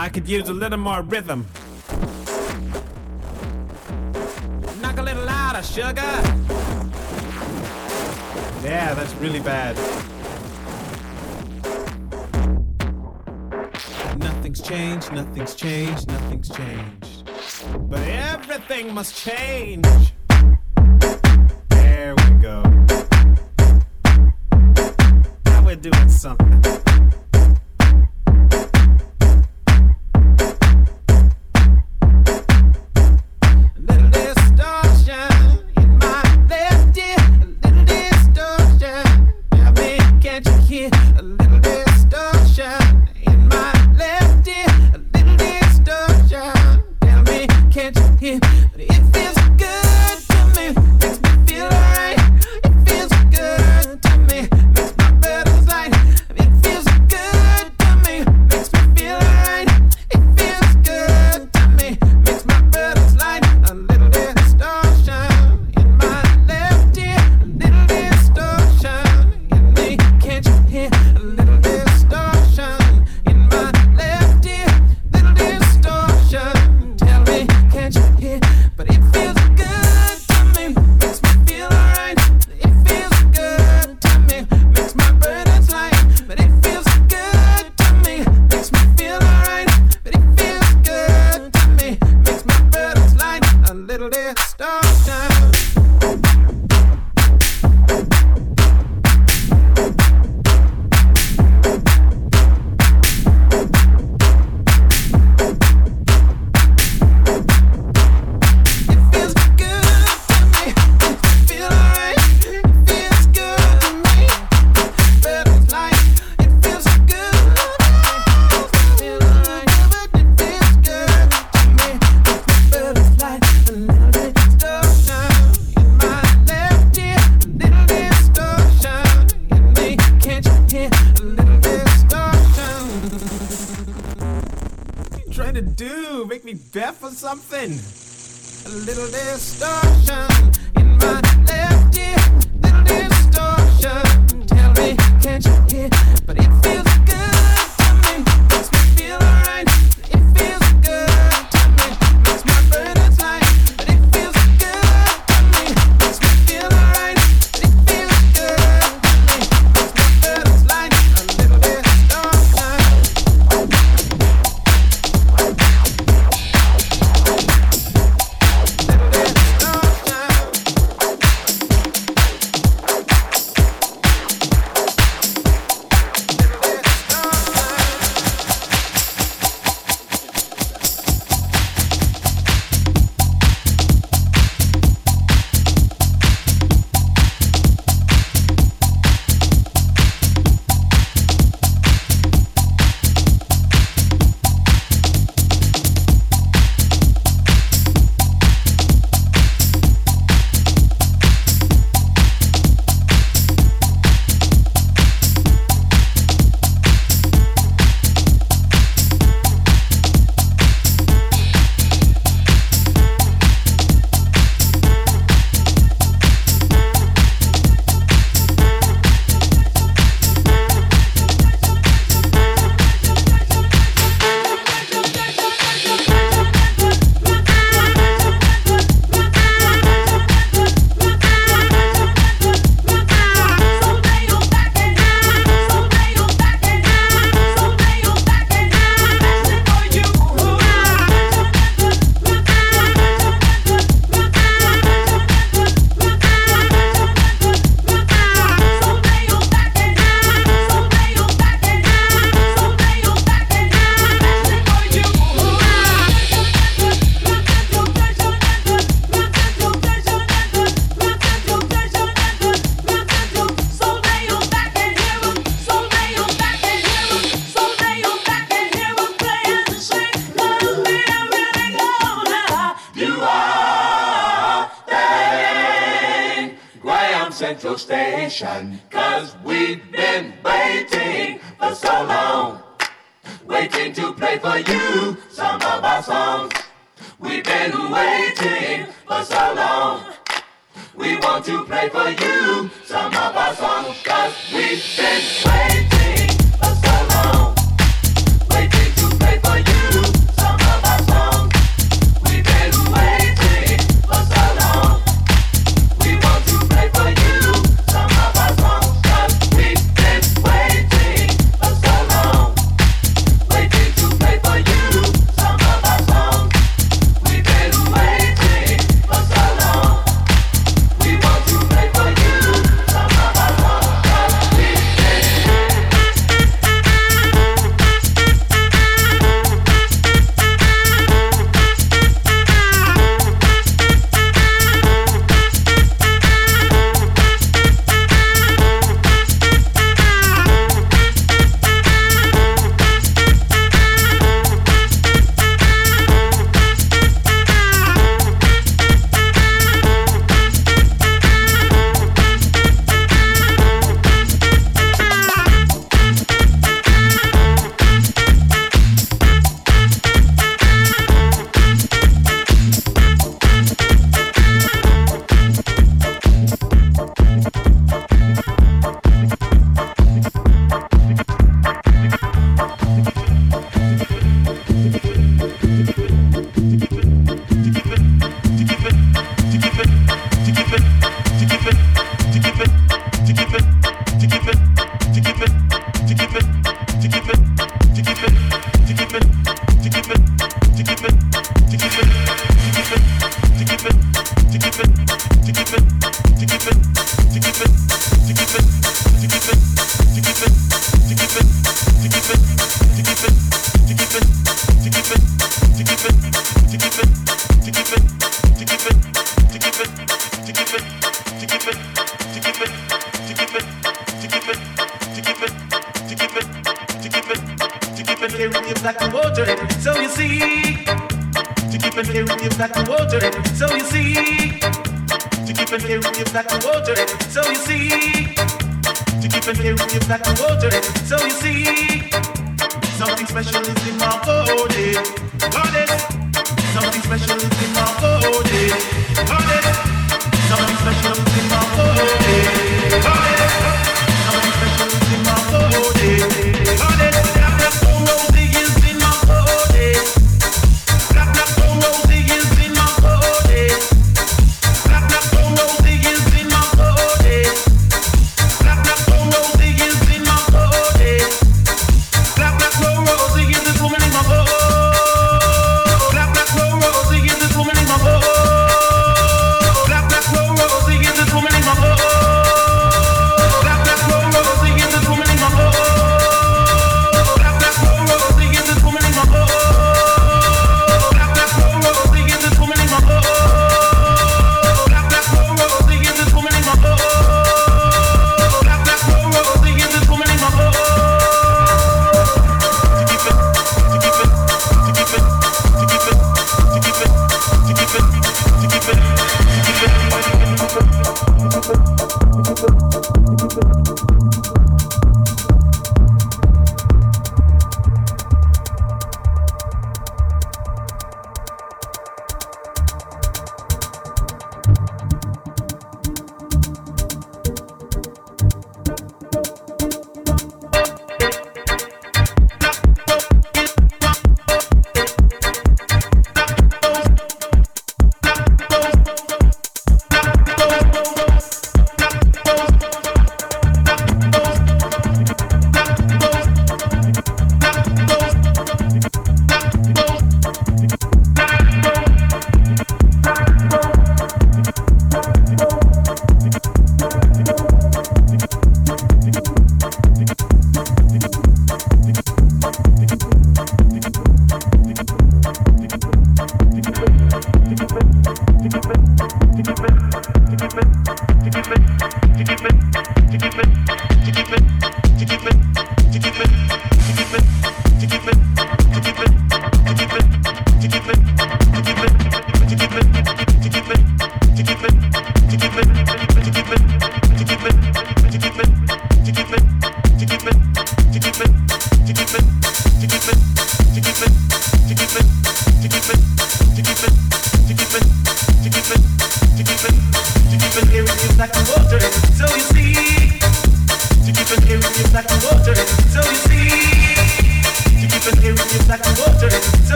I could use a little more rhythm. Knock a little louder, sugar. Yeah, that's really bad. Nothing's changed, nothing's changed, nothing's changed. But everything must change. There we go. Now we're doing something.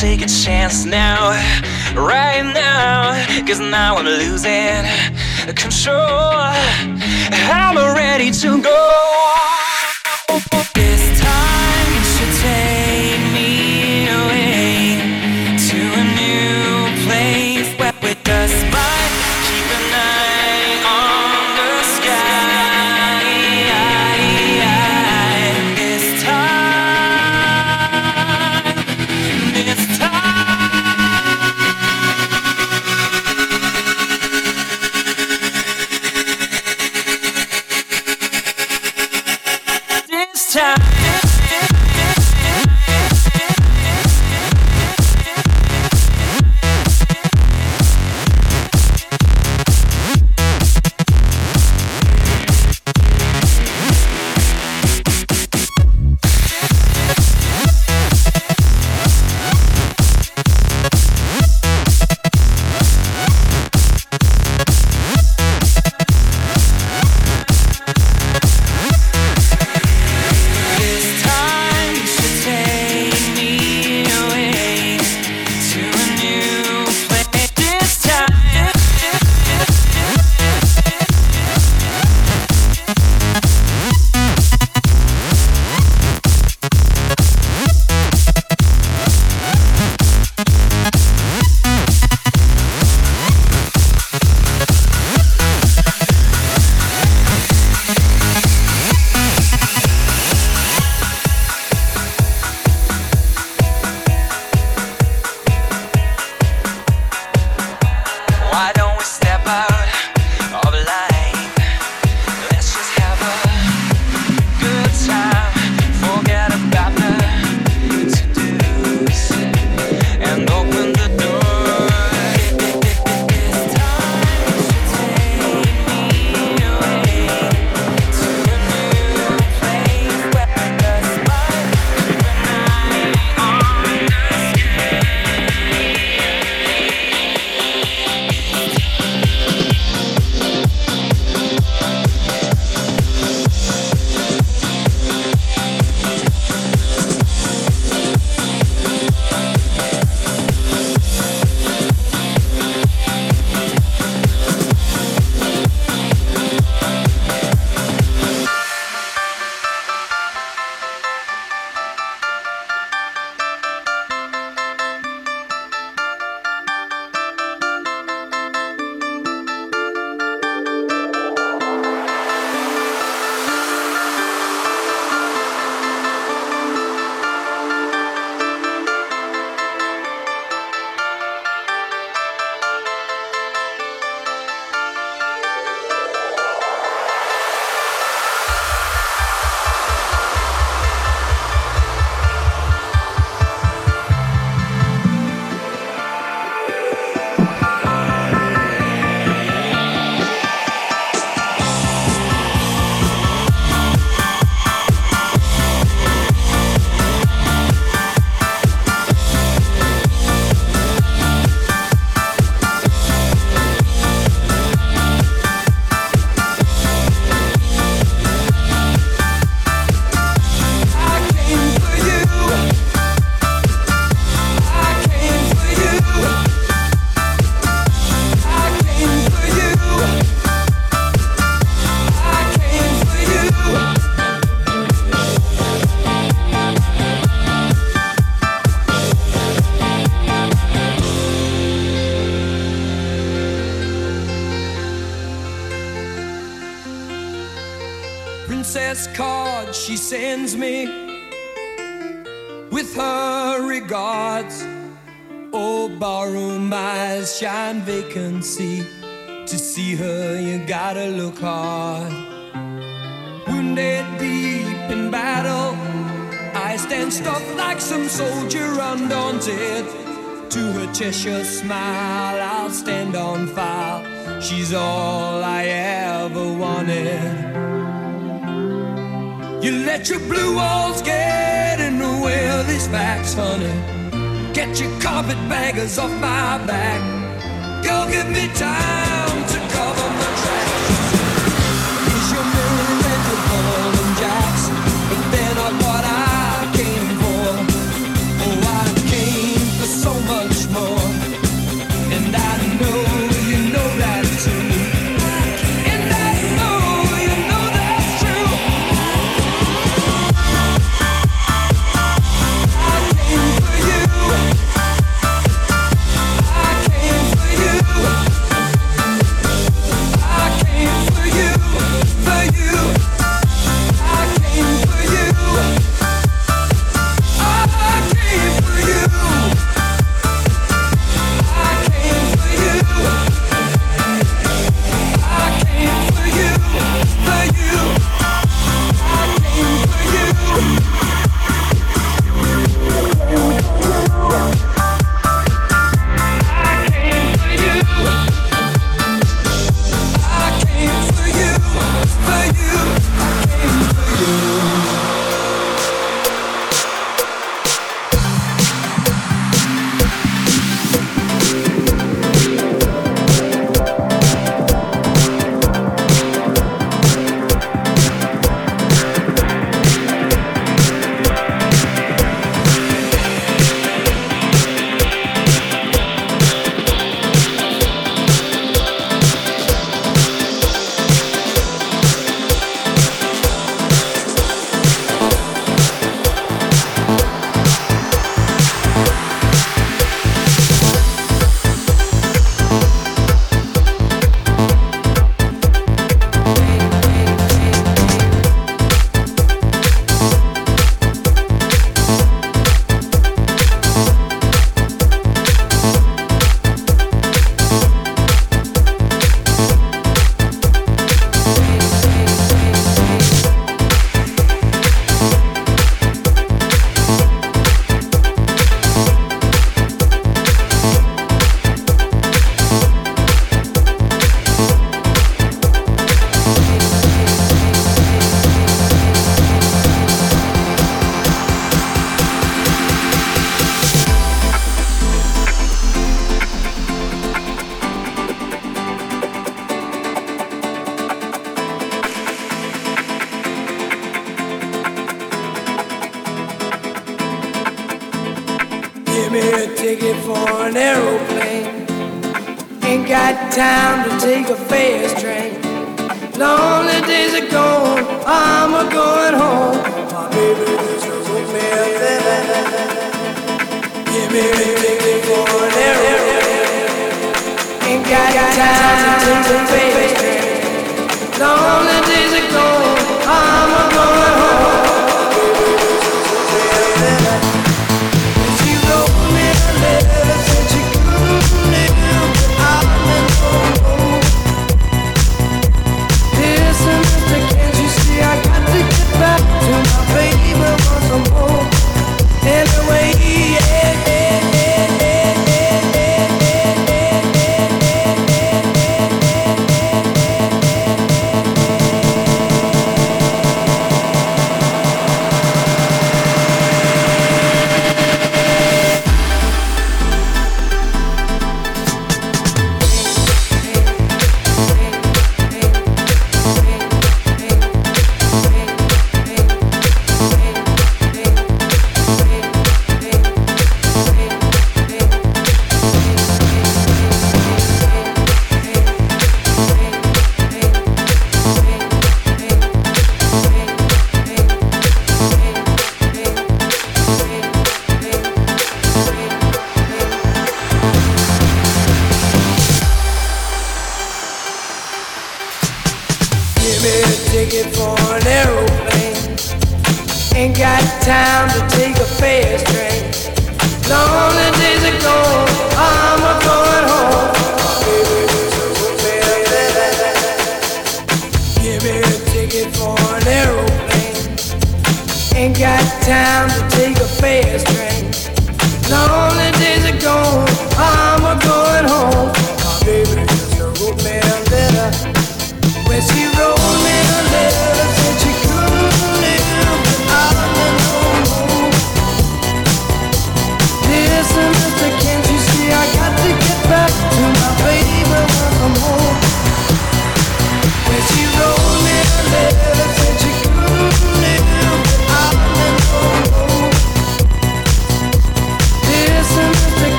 take a chance now, right now, cause now I'm losing control. I'm ready to go. smile, I'll stand on file. She's all I ever wanted. You let your blue walls get in the way of these facts, honey. Get your carpetbaggers off my back. Go give me time.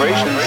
The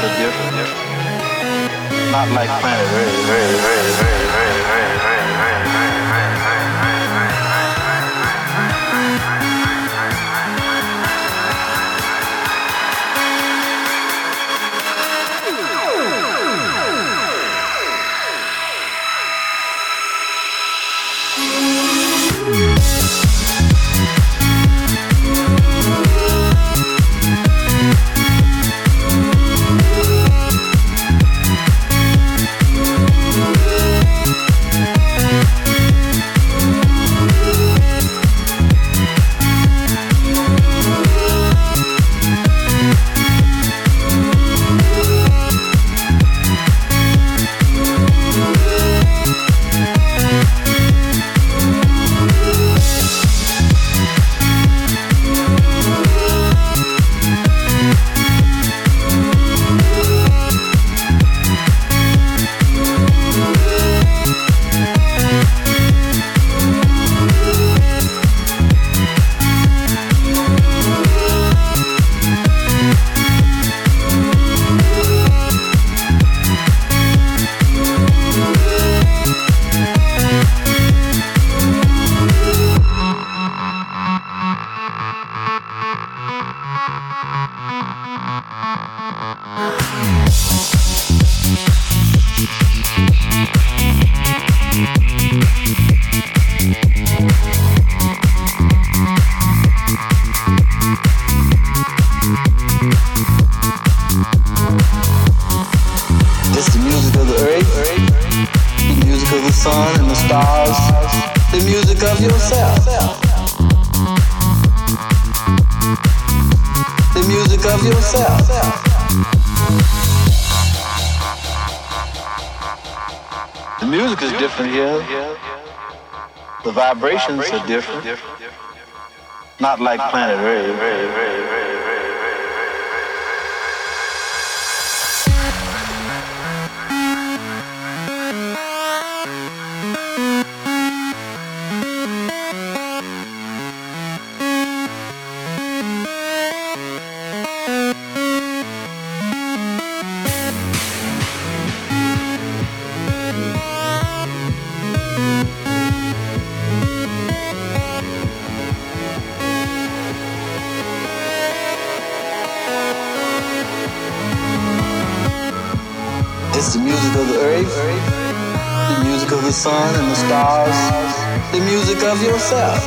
vibrations are different. Not like planet Earth. Of yourself.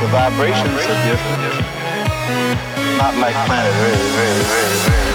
The vibrations are different, not like planet Earth.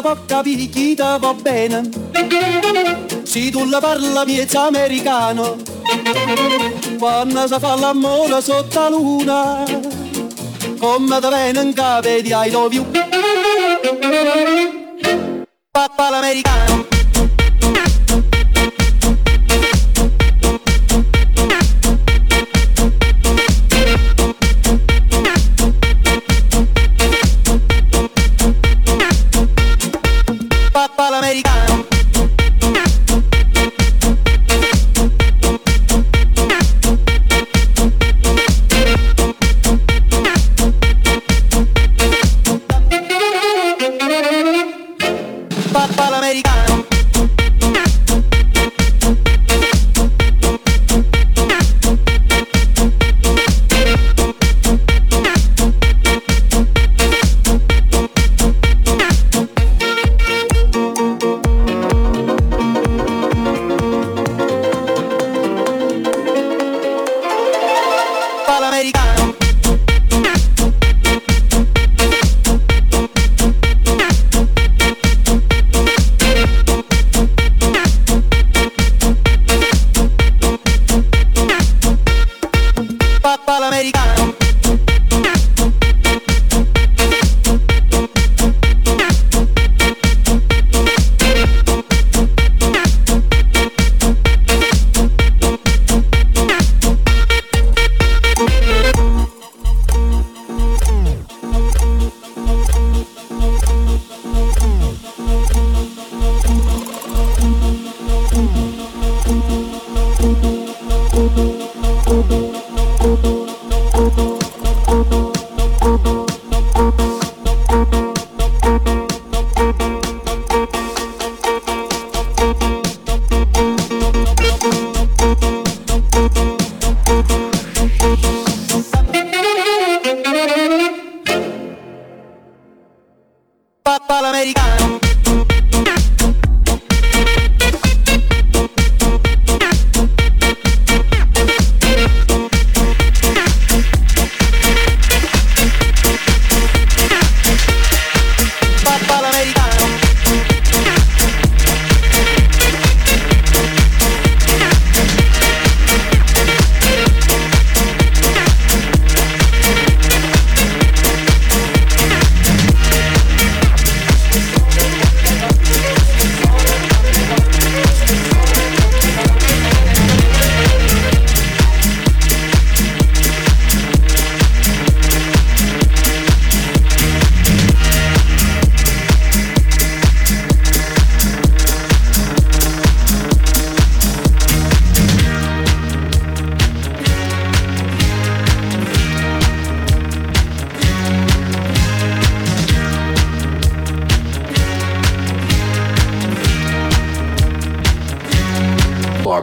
Da può capire ti va bene? Se tu la parla miezza americano, quando si fa l'amore sotto la luna, come da viene in capo di I love you. Papà l'americano.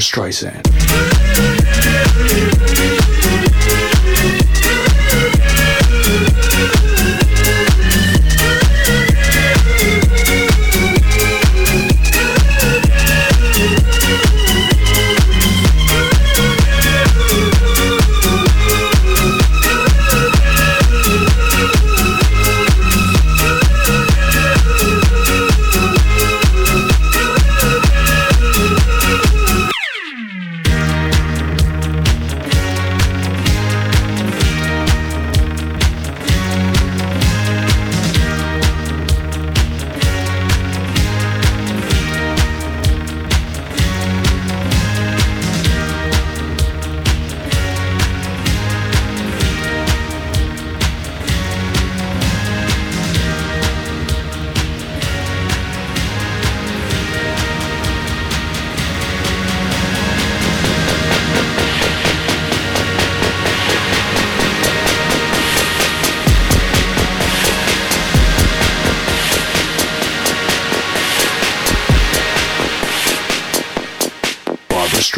Streisand.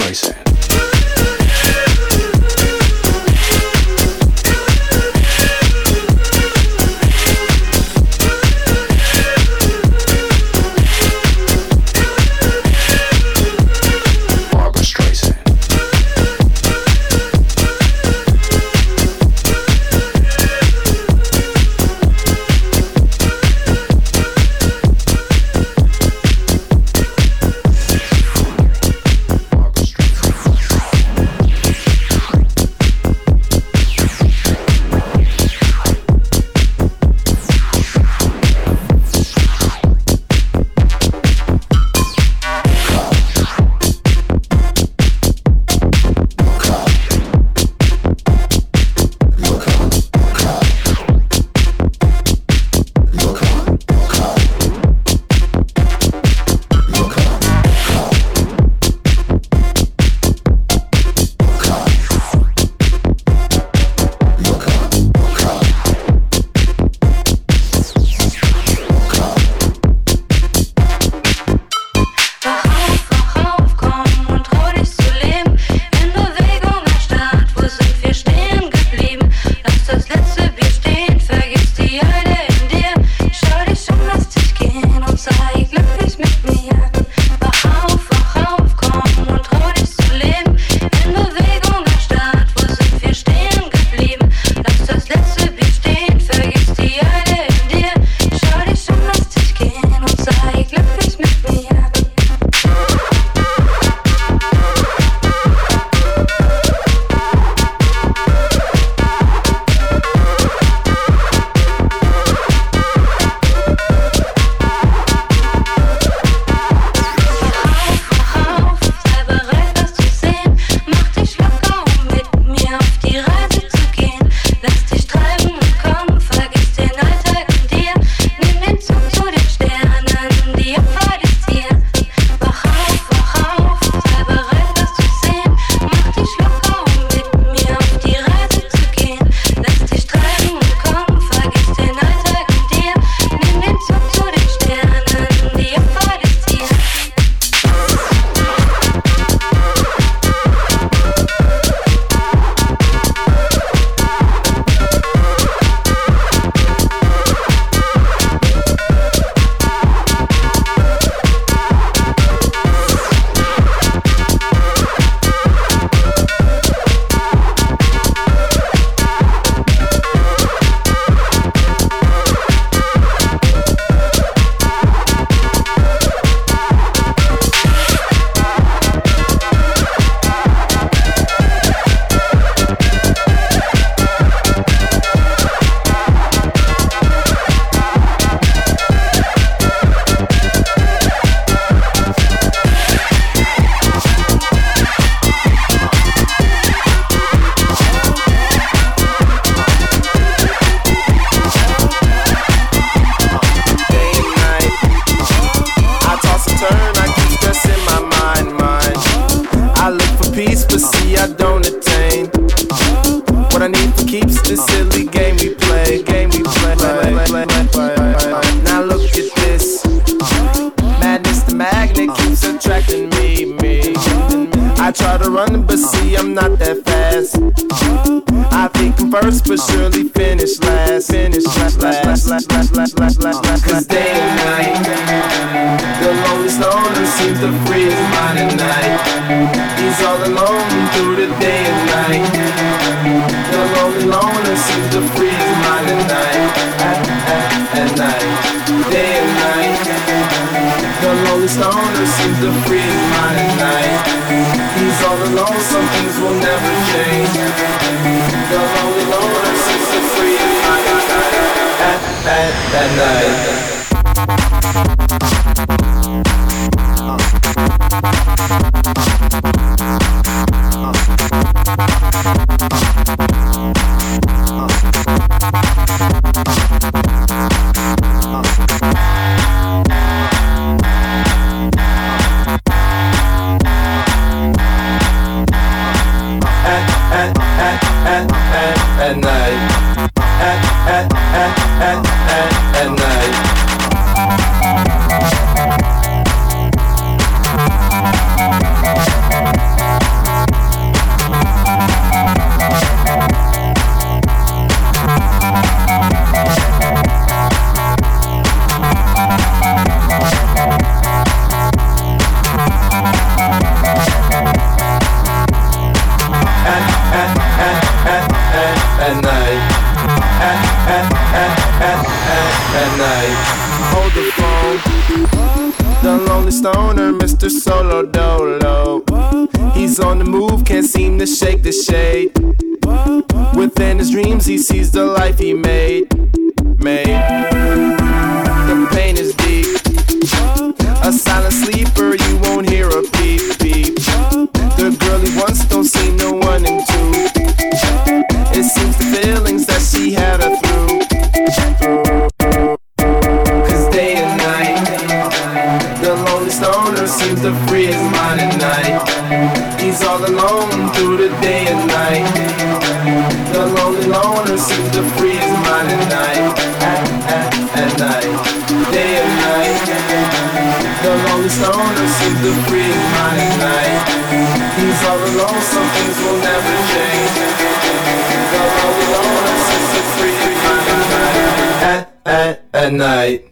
Voices. At, night.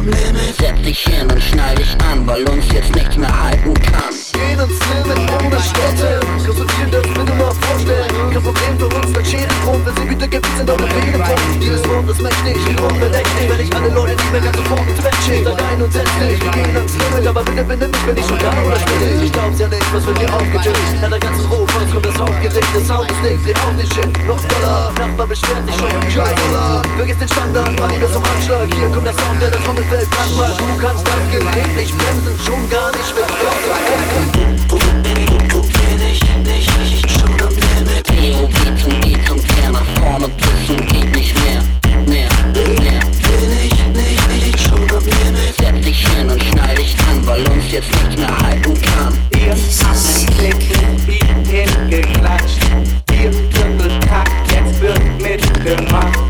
am Limit Setz dich hin und schneid dich an, weil uns jetzt nichts mehr halten kann. Geh ins Limit ohne Städte. Runde. Kein Problem für uns, weg Schäden drum. Wenn sie wieder gibt, sind, auch noch Wege drum. Dieses Wort ist mächtig, die Runde mächtig. Wenn ich alle Leute nicht mehr ganz sofort ins Bett schick. Dann ein und endlich, wir gehen ans Limit. Aber bitte benimm mich, bin ich schon da oder spinne. Ich glaub's ja nicht, was wird hier aufgetischt. Na, der ganze Ruf, sonst kommt das Hauptgericht. Das Haus ist nichts, sie auch nicht hin Noch Dollar, Nachbar beschwert sich schon. Scheiß Dollar, vergiss den Standard, mach das zum Anschlag. Hier kommt der Sound, der das Trommelfeld brandmarkt. Du kannst das Gerät nicht bremsen, schon gar nicht mit Block. Du, du, du, du, du, du, du, du, du, du, Theo Witzen geht zum Kern vorne küssen geht nicht mehr, mehr, mehr Will ich nicht, liegt schon bei mir dich hin und schnall dich dran, weil uns jetzt nicht mehr halten kann Ihr habt Klicken, wie hingeklatscht Ihr Tümpelkack, jetzt wird mitgemacht.